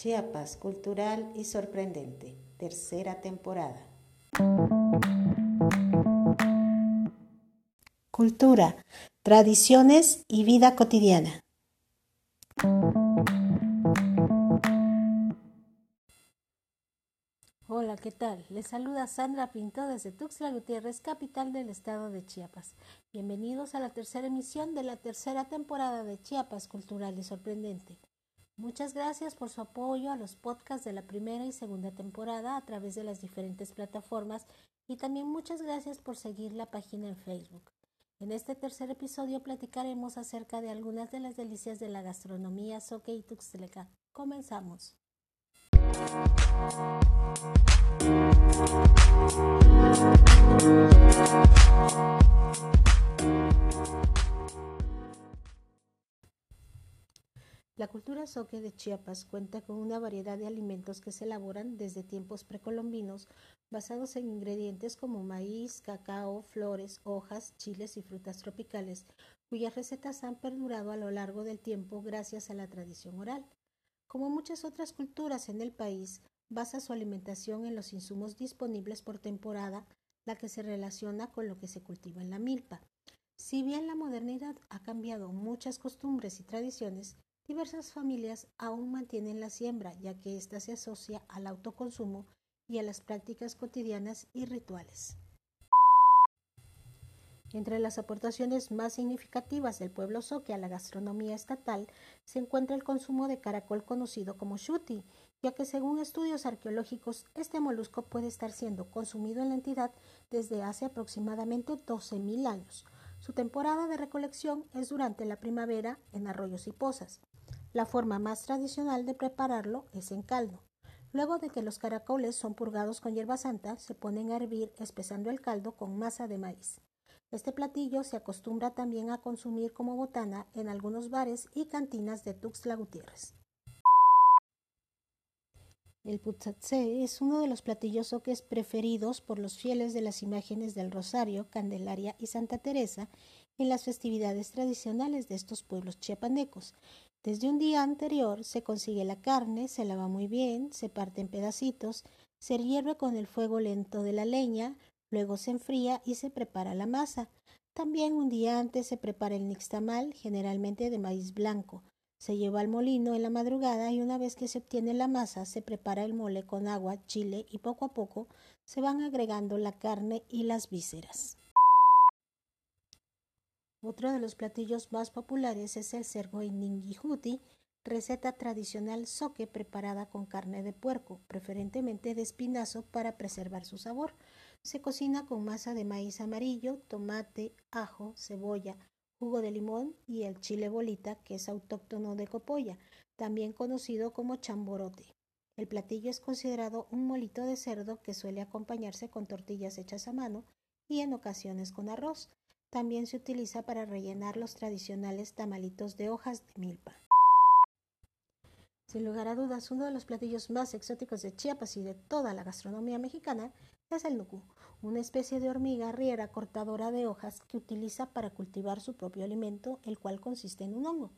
Chiapas, cultural y sorprendente, tercera temporada. Cultura, tradiciones y vida cotidiana. Hola, ¿qué tal? Les saluda Sandra Pinto desde Tuxtla Gutiérrez, capital del estado de Chiapas. Bienvenidos a la tercera emisión de la tercera temporada de Chiapas Cultural y Sorprendente. Muchas gracias por su apoyo a los podcasts de la primera y segunda temporada a través de las diferentes plataformas y también muchas gracias por seguir la página en Facebook. En este tercer episodio platicaremos acerca de algunas de las delicias de la gastronomía soque y tuxtleca. Comenzamos. La cultura soque de Chiapas cuenta con una variedad de alimentos que se elaboran desde tiempos precolombinos basados en ingredientes como maíz, cacao, flores, hojas, chiles y frutas tropicales, cuyas recetas han perdurado a lo largo del tiempo gracias a la tradición oral. Como muchas otras culturas en el país, basa su alimentación en los insumos disponibles por temporada, la que se relaciona con lo que se cultiva en la milpa. Si bien la modernidad ha cambiado muchas costumbres y tradiciones, Diversas familias aún mantienen la siembra, ya que ésta se asocia al autoconsumo y a las prácticas cotidianas y rituales. Entre las aportaciones más significativas del pueblo soque a la gastronomía estatal se encuentra el consumo de caracol conocido como shuti, ya que según estudios arqueológicos este molusco puede estar siendo consumido en la entidad desde hace aproximadamente 12.000 años. Su temporada de recolección es durante la primavera en arroyos y pozas. La forma más tradicional de prepararlo es en caldo. Luego de que los caracoles son purgados con hierba santa, se ponen a hervir espesando el caldo con masa de maíz. Este platillo se acostumbra también a consumir como botana en algunos bares y cantinas de Tuxtla Gutiérrez. El putzatse es uno de los platillos soques preferidos por los fieles de las imágenes del Rosario, Candelaria y Santa Teresa en las festividades tradicionales de estos pueblos chiapanecos. Desde un día anterior se consigue la carne, se lava muy bien, se parte en pedacitos, se hierve con el fuego lento de la leña, luego se enfría y se prepara la masa. También un día antes se prepara el nixtamal, generalmente de maíz blanco. Se lleva al molino en la madrugada y una vez que se obtiene la masa se prepara el mole con agua, chile y poco a poco se van agregando la carne y las vísceras. Otro de los platillos más populares es el cerdo ningijuti, receta tradicional soque preparada con carne de puerco, preferentemente de espinazo para preservar su sabor. Se cocina con masa de maíz amarillo, tomate, ajo, cebolla, jugo de limón y el chile bolita, que es autóctono de Copolla, también conocido como chamborote. El platillo es considerado un molito de cerdo que suele acompañarse con tortillas hechas a mano y en ocasiones con arroz. También se utiliza para rellenar los tradicionales tamalitos de hojas de milpa. Sin lugar a dudas, uno de los platillos más exóticos de Chiapas y de toda la gastronomía mexicana es el nuku, una especie de hormiga riera cortadora de hojas que utiliza para cultivar su propio alimento, el cual consiste en un hongo.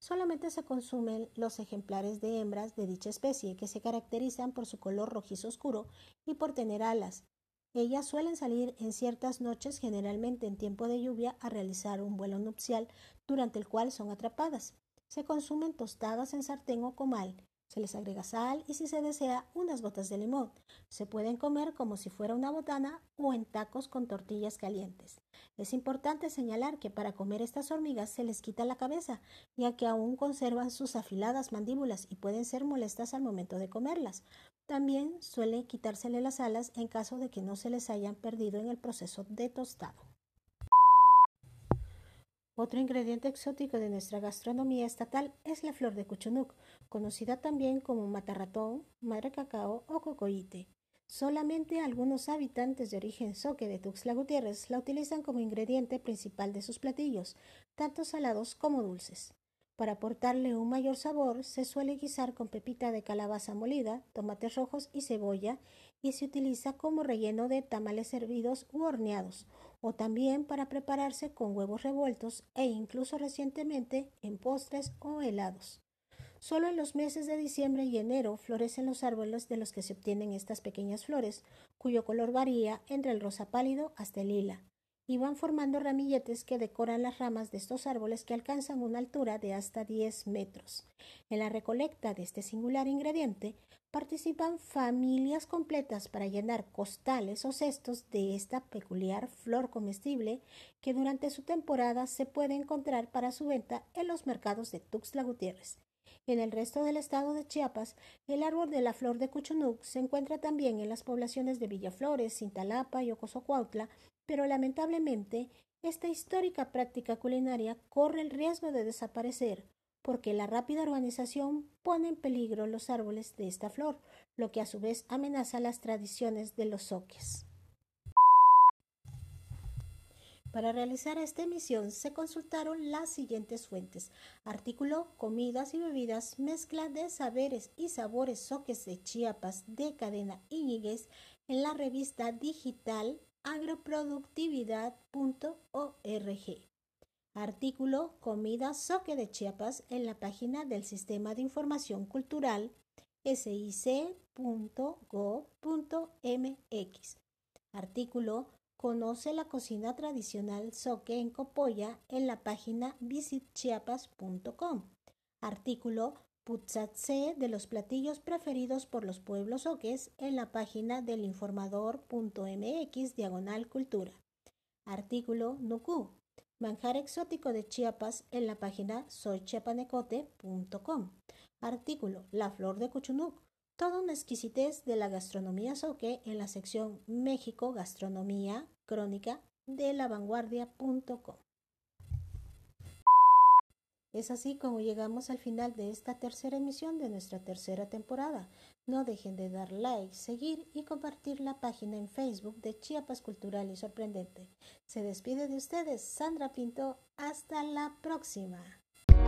Solamente se consumen los ejemplares de hembras de dicha especie, que se caracterizan por su color rojizo oscuro y por tener alas, ellas suelen salir en ciertas noches, generalmente en tiempo de lluvia, a realizar un vuelo nupcial durante el cual son atrapadas. Se consumen tostadas en sartén o comal. Se les agrega sal y si se desea unas gotas de limón. Se pueden comer como si fuera una botana o en tacos con tortillas calientes. Es importante señalar que para comer estas hormigas se les quita la cabeza, ya que aún conservan sus afiladas mandíbulas y pueden ser molestas al momento de comerlas. También suele quitársele las alas en caso de que no se les hayan perdido en el proceso de tostado. Otro ingrediente exótico de nuestra gastronomía estatal es la flor de cuchunuc, conocida también como matarratón, madre cacao o cocoite. Solamente algunos habitantes de origen soque de Tuxtla Gutiérrez la utilizan como ingrediente principal de sus platillos, tanto salados como dulces. Para aportarle un mayor sabor, se suele guisar con pepita de calabaza molida, tomates rojos y cebolla, y se utiliza como relleno de tamales hervidos u horneados, o también para prepararse con huevos revueltos e incluso recientemente en postres o helados. Solo en los meses de diciembre y enero florecen los árboles de los que se obtienen estas pequeñas flores, cuyo color varía entre el rosa pálido hasta el lila, y van formando ramilletes que decoran las ramas de estos árboles que alcanzan una altura de hasta 10 metros. En la recolecta de este singular ingrediente participan familias completas para llenar costales o cestos de esta peculiar flor comestible que durante su temporada se puede encontrar para su venta en los mercados de Tuxtla Gutiérrez. En el resto del estado de Chiapas, el árbol de la flor de Cuchunuc se encuentra también en las poblaciones de Villaflores, Cintalapa y Ocosocuautla, pero lamentablemente esta histórica práctica culinaria corre el riesgo de desaparecer porque la rápida urbanización pone en peligro los árboles de esta flor, lo que a su vez amenaza las tradiciones de los soques. Para realizar esta emisión se consultaron las siguientes fuentes. Artículo Comidas y bebidas, mezcla de saberes y sabores soques de Chiapas de Cadena Íñiguez en la revista digital agroproductividad.org. Artículo Comida Soque de Chiapas en la página del Sistema de Información Cultural sic.go.mx. Artículo Conoce la cocina tradicional soque en Copolla en la página visitchiapas.com. Artículo Putzatse de los platillos preferidos por los pueblos soques en la página del informador.mx diagonal cultura. Artículo Nuku. Manjar exótico de Chiapas en la página soychiapanecote.com. Artículo La flor de Cuchunuc Toda una exquisitez de la gastronomía soque en la sección México Gastronomía Crónica de lavanguardia.com. Es así como llegamos al final de esta tercera emisión de nuestra tercera temporada. No dejen de dar like, seguir y compartir la página en Facebook de Chiapas Cultural y Sorprendente. Se despide de ustedes Sandra Pinto. Hasta la próxima.